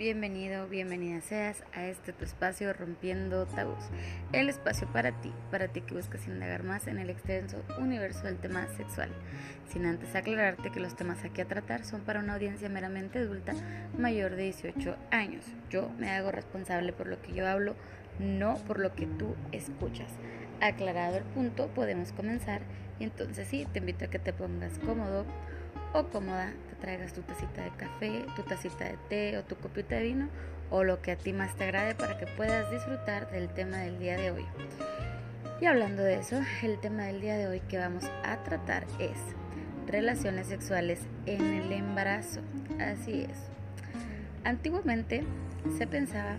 Bienvenido, bienvenida seas a este tu espacio Rompiendo Tabús, el espacio para ti, para ti que buscas indagar más en el extenso universo del tema sexual, sin antes aclararte que los temas aquí a tratar son para una audiencia meramente adulta mayor de 18 años. Yo me hago responsable por lo que yo hablo, no por lo que tú escuchas. Aclarado el punto, podemos comenzar y entonces sí, te invito a que te pongas cómodo o cómoda, traigas tu tacita de café, tu tacita de té o tu copita de vino o lo que a ti más te agrade para que puedas disfrutar del tema del día de hoy. Y hablando de eso, el tema del día de hoy que vamos a tratar es relaciones sexuales en el embarazo. Así es. Antiguamente se pensaba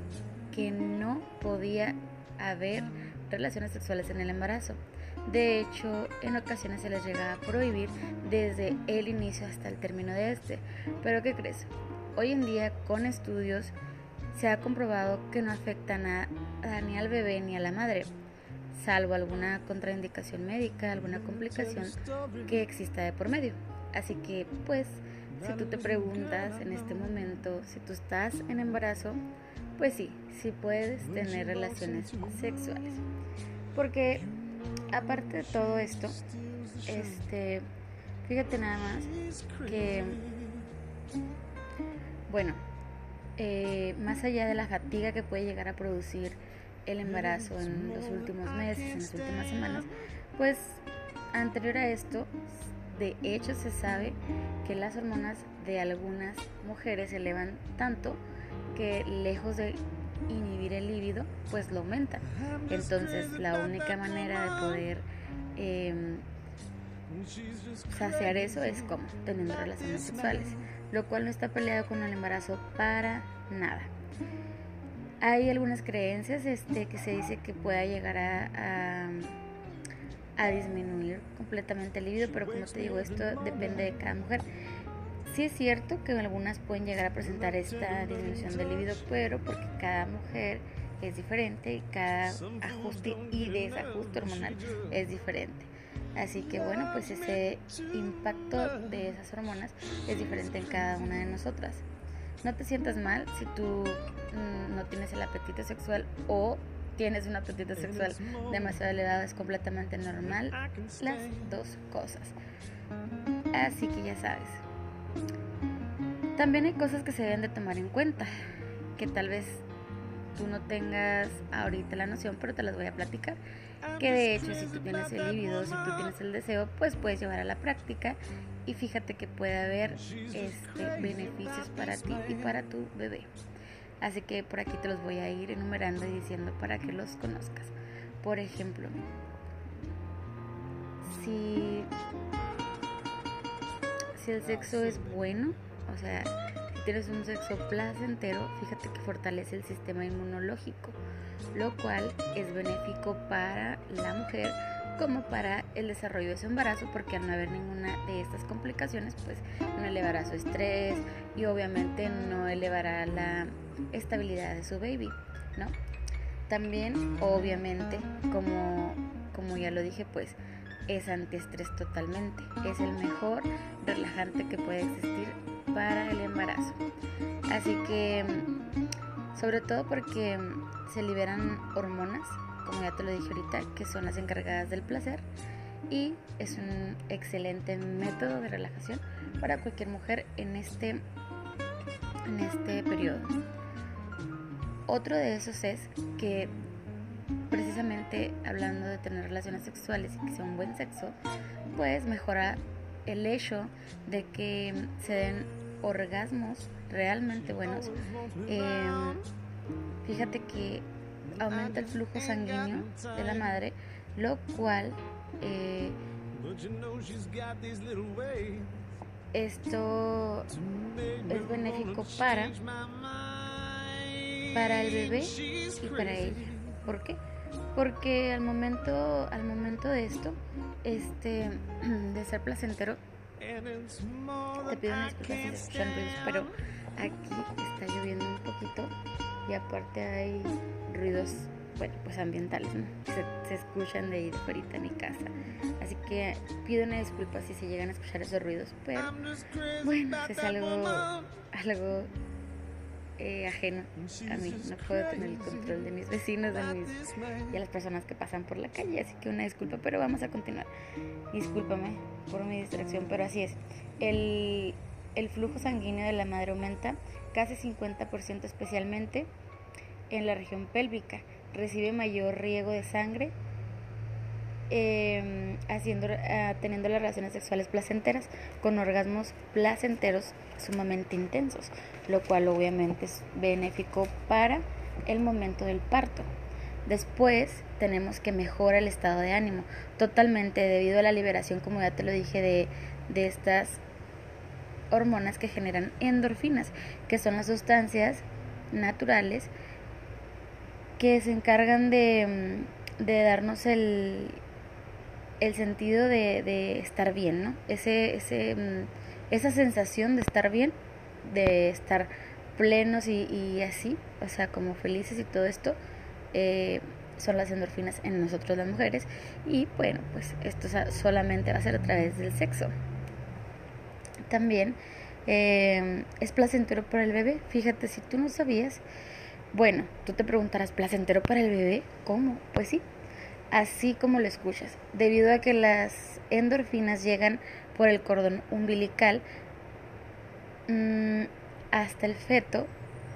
que no podía haber relaciones sexuales en el embarazo. De hecho, en ocasiones se les llega a prohibir desde el inicio hasta el término de este. Pero ¿qué crees? Hoy en día con estudios se ha comprobado que no afectan a, ni al bebé ni a la madre, salvo alguna contraindicación médica, alguna complicación que exista de por medio. Así que, pues, si tú te preguntas en este momento si tú estás en embarazo, pues sí, sí puedes tener relaciones sexuales. Porque aparte de todo esto, este, fíjate nada más que, bueno, eh, más allá de la fatiga que puede llegar a producir el embarazo en los últimos meses, en las últimas semanas, pues anterior a esto, de hecho se sabe que las hormonas de algunas mujeres se elevan tanto que lejos de inhibir el pues lo aumenta. Entonces la única manera de poder em, saciar eso es como teniendo relaciones sexuales, lo cual no está peleado con el embarazo para nada. Hay algunas creencias este, que se dice que pueda llegar a, a disminuir completamente el líbido, pero como te digo, esto depende de cada mujer. Sí es cierto que algunas pueden llegar a presentar esta disminución del libido, pero porque cada mujer es diferente y cada ajuste y desajuste hormonal es diferente. Así que bueno, pues ese impacto de esas hormonas es diferente en cada una de nosotras. No te sientas mal si tú mm, no tienes el apetito sexual o tienes un apetito sexual demasiado elevado, es completamente normal las dos cosas. Así que ya sabes, también hay cosas que se deben de tomar en cuenta, que tal vez tú no tengas ahorita la noción, pero te las voy a platicar. Que de hecho, si tú tienes el líbido, si tú tienes el deseo, pues puedes llevar a la práctica y fíjate que puede haber este, beneficios para ti y para tu bebé. Así que por aquí te los voy a ir enumerando y diciendo para que los conozcas. Por ejemplo, si si el sexo es bueno, o sea, tienes un sexo placentero, fíjate que fortalece el sistema inmunológico, lo cual es benéfico para la mujer como para el desarrollo de su embarazo, porque al no haber ninguna de estas complicaciones, pues no elevará su estrés y obviamente no elevará la estabilidad de su baby, ¿no? También, obviamente, como, como ya lo dije, pues es antiestrés totalmente. Es el mejor relajante que puede existir para el embarazo. Así que, sobre todo porque se liberan hormonas, como ya te lo dije ahorita, que son las encargadas del placer. Y es un excelente método de relajación para cualquier mujer en este, en este periodo. Otro de esos es que precisamente hablando de tener relaciones sexuales y que sea un buen sexo, pues mejora el hecho de que se den orgasmos realmente buenos. Em, fíjate que aumenta el flujo sanguíneo de la madre, lo cual eh, esto es benéfico para para el bebé y para ella. ¿Por qué? Porque al momento, al momento de esto, este, de ser placentero, te pido unas disculpas si escuchan ruidos, pero aquí está lloviendo un poquito y aparte hay ruidos, bueno, pues ambientales, ¿no? Se, se escuchan de ahí de fuera de mi casa. Así que pido una disculpa si se llegan a escuchar esos ruidos, pero bueno, es algo, algo eh, ajeno a mí. No puedo tener el control de mis vecinos de mis, y a las personas que pasan por la calle. Así que una disculpa, pero vamos a continuar. Discúlpame por mi distracción, pero así es. El, el flujo sanguíneo de la madre aumenta casi 50% especialmente en la región pélvica. Recibe mayor riego de sangre eh, haciendo, uh, teniendo las relaciones sexuales placenteras con orgasmos placenteros sumamente intensos, lo cual obviamente es benéfico para el momento del parto. Después tenemos que mejora el estado de ánimo, totalmente debido a la liberación, como ya te lo dije, de, de estas hormonas que generan endorfinas, que son las sustancias naturales que se encargan de, de darnos el, el sentido de, de estar bien, ¿no? Ese, ese, mm, esa sensación de estar bien, de estar plenos y, y así, o sea, como felices y todo esto, eh, son las endorfinas en nosotros las mujeres. Y bueno, pues esto solamente va a ser a través del sexo. También eh, es placentero para el bebé. Fíjate, si tú no sabías, bueno, tú te preguntarás, ¿placentero para el bebé? ¿Cómo? Pues sí, así como lo escuchas, debido a que las endorfinas llegan por el cordón umbilical mmm, hasta el feto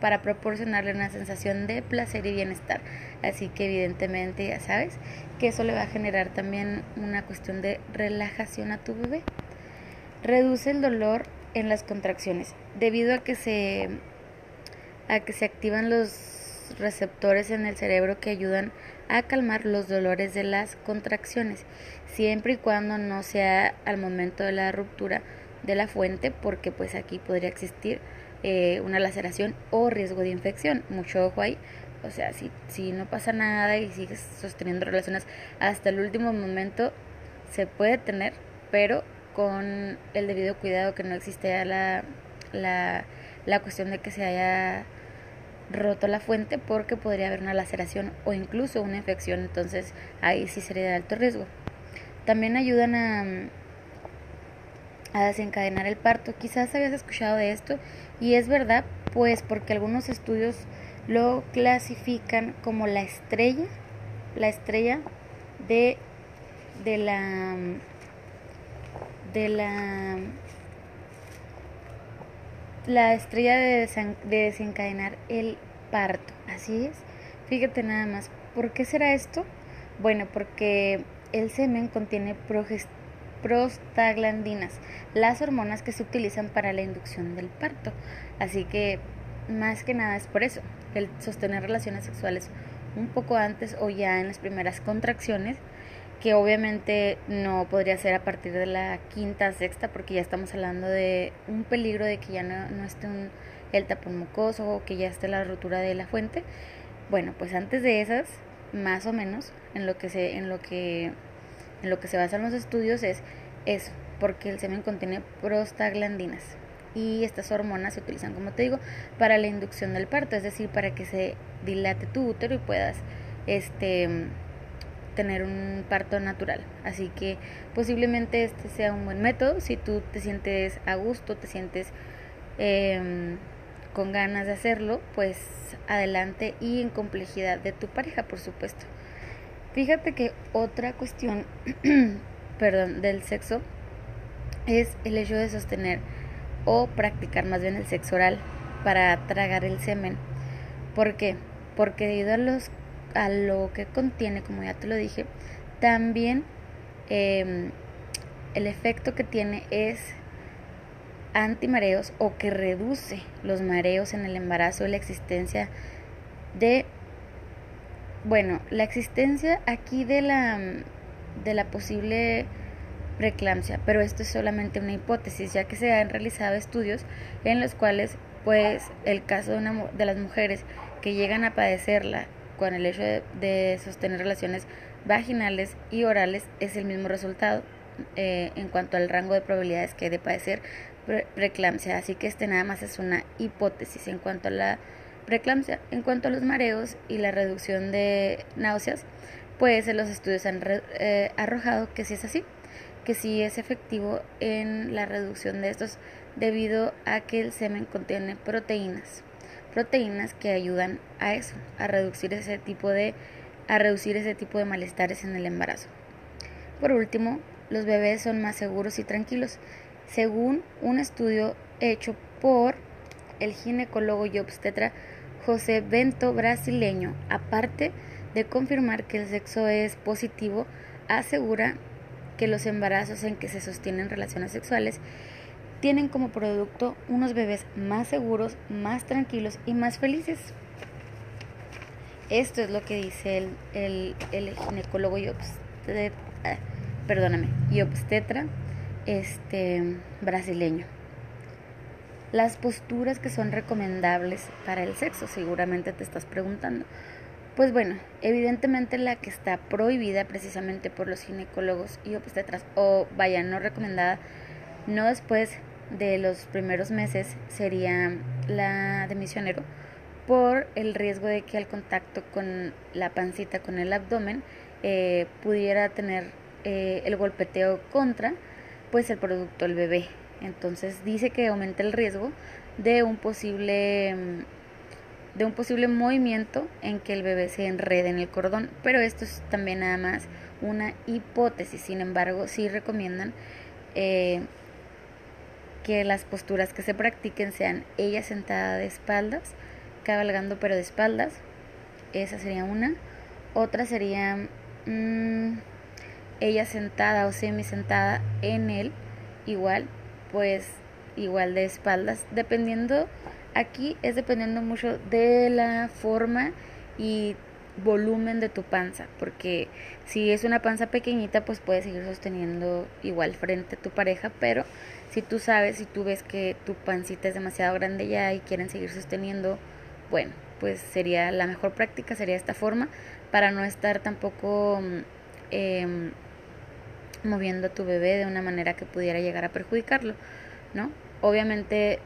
para proporcionarle una sensación de placer y bienestar. Así que evidentemente ya sabes que eso le va a generar también una cuestión de relajación a tu bebé. Reduce el dolor en las contracciones debido a que se a que se activan los receptores en el cerebro que ayudan a calmar los dolores de las contracciones, siempre y cuando no sea al momento de la ruptura de la fuente, porque pues aquí podría existir eh, una laceración o riesgo de infección. Mucho ojo ahí. O sea, si, si no pasa nada y sigues sosteniendo relaciones hasta el último momento, se puede tener, pero con el debido cuidado que no existe la, la, la cuestión de que se haya roto la fuente porque podría haber una laceración o incluso una infección, entonces ahí sí sería de alto riesgo. También ayudan a, a desencadenar el parto. Quizás habías escuchado de esto y es verdad, pues porque algunos estudios lo clasifican como la estrella, la estrella de, de la de la la estrella de, desencadenar el parto. Así es. Fíjate nada más. ¿Por qué será esto? Bueno, porque el semen contiene prostaglandinas, las hormonas que se utilizan para la inducción del parto. Así que más que nada es por eso, el sostener relaciones sexuales un poco antes o ya en las primeras contracciones que obviamente no podría ser a partir de la quinta, sexta, porque ya estamos hablando de un peligro de que ya no, no esté un, el tapón mucoso o que ya esté la rotura de la fuente. Bueno, pues antes de esas, más o menos, en lo que se, en lo que, en lo que se basan los estudios es eso, porque el semen contiene prostaglandinas y estas hormonas se utilizan, como te digo, para la inducción del parto, es decir, para que se dilate tu útero y puedas, este tener un parto natural. Así que posiblemente este sea un buen método si tú te sientes a gusto, te sientes eh, con ganas de hacerlo, pues adelante y en complejidad de tu pareja, por supuesto. Fíjate que otra cuestión, perdón, del sexo es el hecho de sostener o practicar más bien el sexo oral para tragar el semen. ¿Por qué? Porque debido a los a lo que contiene, como ya te lo dije, también eh, el efecto que tiene es antimareos o que reduce los mareos en el embarazo y la existencia de, bueno, la existencia aquí de la, de la posible preeclampsia, pero esto es solamente una hipótesis, ya que se han realizado estudios en los cuales, pues, el caso de, una, de las mujeres que llegan a padecerla con el hecho de, sostener relaciones vaginales y orales es el mismo resultado eh, en cuanto al rango de probabilidades que de padecer preeclampsia. Así que este nada más es una hipótesis en cuanto a la preeclampsia. En cuanto a los mareos y la reducción de náuseas, pues los estudios han eh, arrojado que sí es así, que sí es efectivo en la reducción de estos debido a que el semen contiene proteínas proteínas que ayudan a eso, a reducir ese tipo de, a reducir ese tipo de malestares en el embarazo. Por último, los bebés son más seguros y tranquilos, según un estudio hecho por el ginecólogo y obstetra José Bento brasileño, aparte de confirmar que el sexo es positivo, asegura que los embarazos en que se sostienen relaciones sexuales tienen como producto unos bebés más seguros, más tranquilos y más felices. Esto es lo que dice el, el, ginecólogo y obstetra, perdóname, y obstetra este, brasileño. Las posturas que son recomendables para el sexo, seguramente te estás preguntando. Pues bueno, evidentemente la que está prohibida precisamente por los ginecólogos y obstetras, o vaya, no recomendada, no después de los primeros meses, sería la de misionero, por el riesgo de que al contacto con la pancita, con el abdomen, eh, pudiera tener eh, el golpeteo contra pues el producto, el bebé. Entonces dice que aumenta el riesgo de un posible mm, de un posible movimiento en que el bebé se enrede en el cordón, pero esto es también nada más una hipótesis, sin embargo sí recomiendan eh, que las posturas que se practiquen sean ella sentada de espaldas, cabalgando pero de espaldas, esa sería una, otra sería mm, ella sentada o semi sentada en él, igual, pues igual de espaldas, dependiendo Aquí es dependiendo mucho de la forma y volumen de tu panza, porque si es una panza pequeñita, pues puedes seguir sosteniendo igual frente a tu pareja, pero si tú sabes, si tú ves que tu pancita es demasiado grande ya y quieren seguir sosteniendo, bueno, pues sería la mejor práctica, sería esta forma, para no estar tampoco eh, moviendo a tu bebé de una manera que pudiera llegar a perjudicarlo, ¿no? Obviamente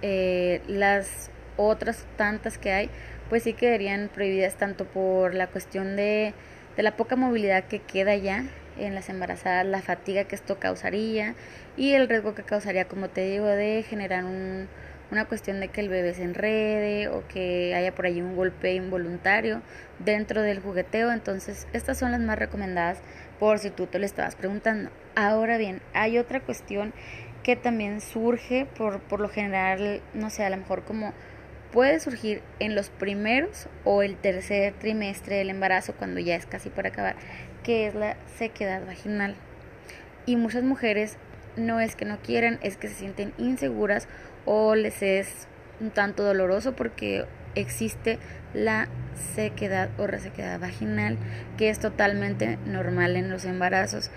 eh, las otras tantas que hay, pues sí quedarían prohibidas tanto por la cuestión de, de la poca movilidad que queda ya en las embarazadas, la fatiga que esto causaría y el riesgo que causaría, como te digo, de generar un, una cuestión de que el bebé se enrede o que haya por ahí un golpe involuntario dentro del jugueteo. Entonces, estas son las más recomendadas por si tú te lo estabas preguntando. Ahora bien, hay otra cuestión que también surge por, por lo general, no sé, a lo mejor como puede surgir en los primeros o el tercer trimestre del embarazo cuando ya es casi por acabar, que es la sequedad vaginal. Y muchas mujeres no es que no quieran, es que se sienten inseguras o les es un tanto doloroso porque existe la sequedad o resequedad vaginal que es totalmente normal en los embarazos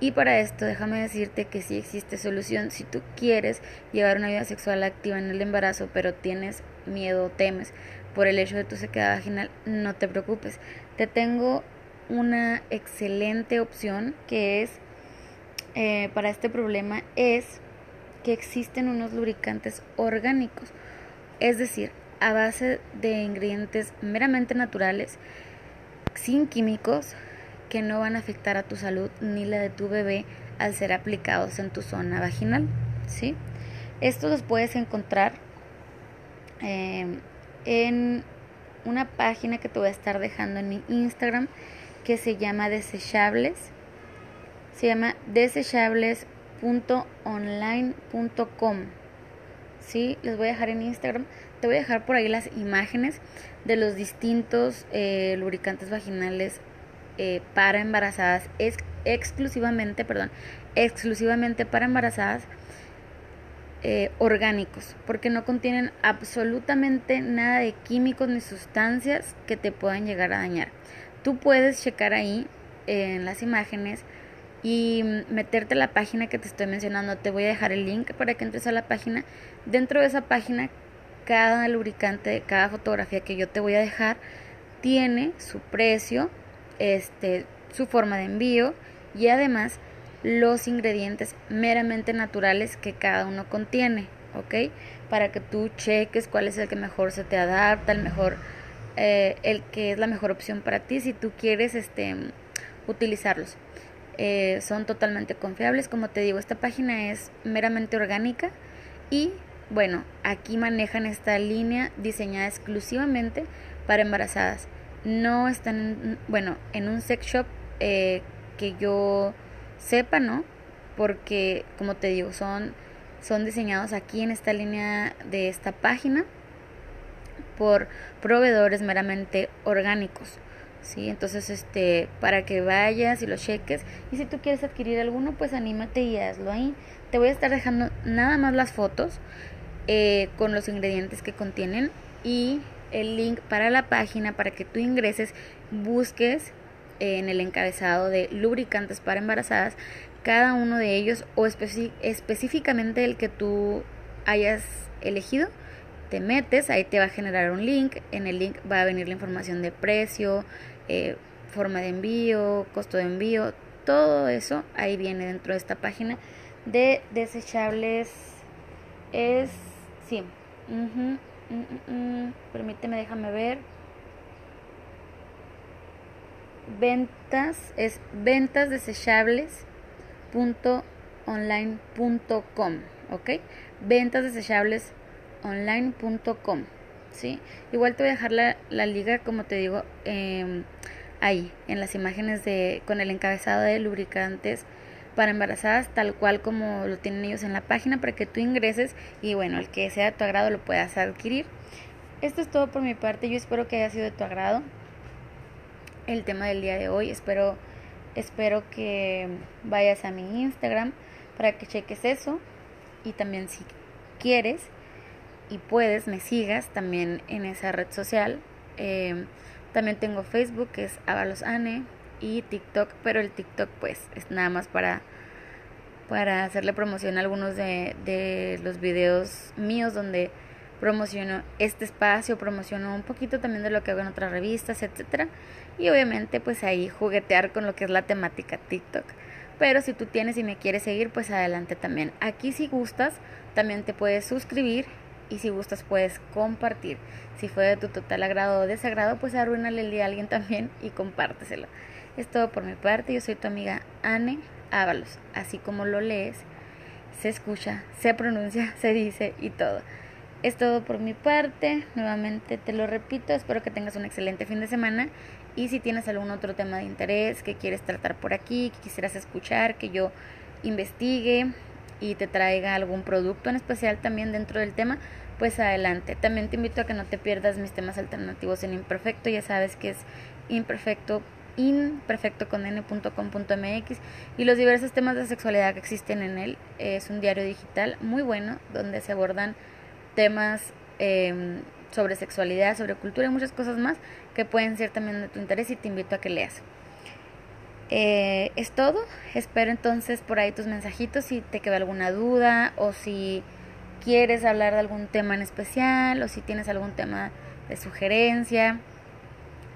y para esto déjame decirte que sí existe solución. Si tú quieres llevar una vida sexual activa en el embarazo, pero tienes miedo o temes por el hecho de tu sequedad vaginal, no te preocupes. Te tengo una excelente opción que es eh, para este problema es que existen unos lubricantes orgánicos, es decir, a base de ingredientes meramente naturales, sin químicos, que no van a afectar a tu salud ni la de tu bebé al ser aplicados en tu zona vaginal. ¿sí? Estos los puedes encontrar em, en una página que te voy a estar dejando en mi Instagram que se llama Desechables. Se llama desechables.online.com. ¿Sí? Les voy a dejar en Instagram. Te voy a dejar por ahí las imágenes de los distintos eh, lubricantes vaginales eh, para embarazadas, es exclusivamente, perdón, exclusivamente para embarazadas eh, orgánicos, porque no contienen absolutamente nada de químicos ni sustancias que te puedan llegar a dañar. Tú puedes checar ahí en las imágenes y meterte a la página que te estoy mencionando. Te voy a dejar el link para que entres a la página. Dentro de esa página, cada lubricante, cada fotografía que yo te voy a dejar, tiene su precio, este, su forma de envío y además los ingredientes meramente naturales que cada uno contiene, ¿ok? Para que tú cheques cuál es el que mejor se te adapta, el mejor, eh, el que es la mejor opción para ti si tú quieres este, utilizarlos. Eh, son totalmente confiables, como te digo, esta página es meramente orgánica y bueno, aquí manejan esta línea diseñada exclusivamente para embarazadas. No están, en, bueno, en un sex shop eh, que yo sepa, ¿no? Porque, como te digo, son, son diseñados aquí en esta línea de esta página por proveedores meramente orgánicos. ¿sí? Entonces, este, para que vayas y lo cheques. Y si tú quieres adquirir alguno, pues anímate y hazlo ahí. Te voy a estar dejando nada más las fotos eh, con los ingredientes que contienen y el link para la página para que tú ingreses, busques en el encabezado de lubricantes para embarazadas cada uno de ellos o específicamente el que tú hayas elegido te metes, ahí te va a generar un link, en el link va a venir la información de precio, eh, forma de envío, costo de envío, todo eso ahí viene dentro de esta página de desechables. Es, sí, mm, mm, mm, permíteme, déjame ver. Ventas, es ventas desechables online.com, ¿ok? Ventas desechables online.com. ¿sí? Igual te voy a dejar la, la liga, como te digo, em, ahí, en las imágenes de, con el encabezado de lubricantes para embarazadas, tal cual como lo tienen ellos en la página, para que tú ingreses y bueno, el que sea de tu agrado lo puedas adquirir. Esto es todo por mi parte, yo espero que haya sido de tu agrado el tema del día de hoy, espero, espero que vayas a mi Instagram para que cheques eso y también si quieres y puedes, me sigas también en esa red social. Em, también tengo Facebook, que es Avalosane, y TikTok, pero el TikTok pues es nada más para, para hacerle promoción a algunos de, de los videos míos donde promociono este espacio, promociono un poquito también de lo que hago en otras revistas, etcétera. Y obviamente pues ahí juguetear con lo que es la temática TikTok. Pero si tú tienes y me quieres seguir, pues adelante también. Aquí si gustas, también te puedes suscribir y si gustas puedes compartir. Si fue de tu total agrado o desagrado, pues arruínale el día a alguien también y compárteselo. Es todo por mi parte, yo soy tu amiga Anne Ábalos. Así como lo lees, se escucha, se pronuncia, se dice y todo. Es todo por mi parte, nuevamente te lo repito, espero que tengas un excelente fin de semana y si tienes algún otro tema de interés que quieres tratar por aquí, que quisieras escuchar, que yo investigue, y te traiga algún producto en especial también dentro del tema, pues adelante. También te invito a que no te pierdas mis temas alternativos en Imperfecto, ya sabes que es imperfecto imperfecto con n.com.mx y los diversos temas de sexualidad que existen en él. Es un diario digital muy bueno donde se abordan temas em, sobre sexualidad, sobre cultura y muchas cosas más que pueden ser también de tu interés y te invito a que leas. Eh, es todo. Espero entonces por ahí tus mensajitos si te queda alguna duda o si quieres hablar de algún tema en especial o si tienes algún tema de sugerencia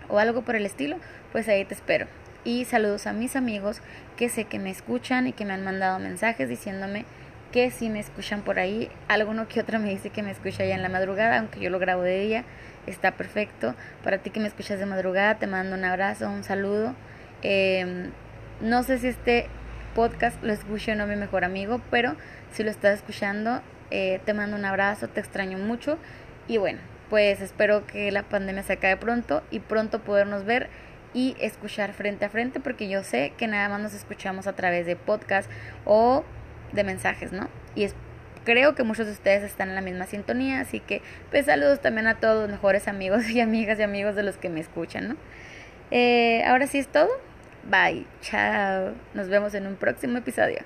o algo por el estilo, pues ahí te espero. Y saludos a mis amigos que sé que me escuchan y que me han mandado mensajes diciéndome que si me escuchan por ahí, alguno que otro me dice que me escucha ya en la madrugada, aunque yo lo grabo de día, está perfecto. Para ti que me escuchas de madrugada, te mando un abrazo, un saludo Em, no sé si este podcast lo escuche o no mi mejor amigo, pero si lo estás escuchando, eh, te mando un abrazo, te extraño mucho y bueno, pues espero que la pandemia se acabe pronto y pronto podernos ver y escuchar frente a frente porque yo sé que nada más nos escuchamos a través de podcast o de mensajes, ¿no? Y creo que muchos de ustedes están en la misma sintonía, así que pues saludos también a todos los mejores amigos y amigas y amigos de los que me escuchan, ¿no? Eh, ahora sí es todo. Bye, chao. Nos vemos en un próximo episodio.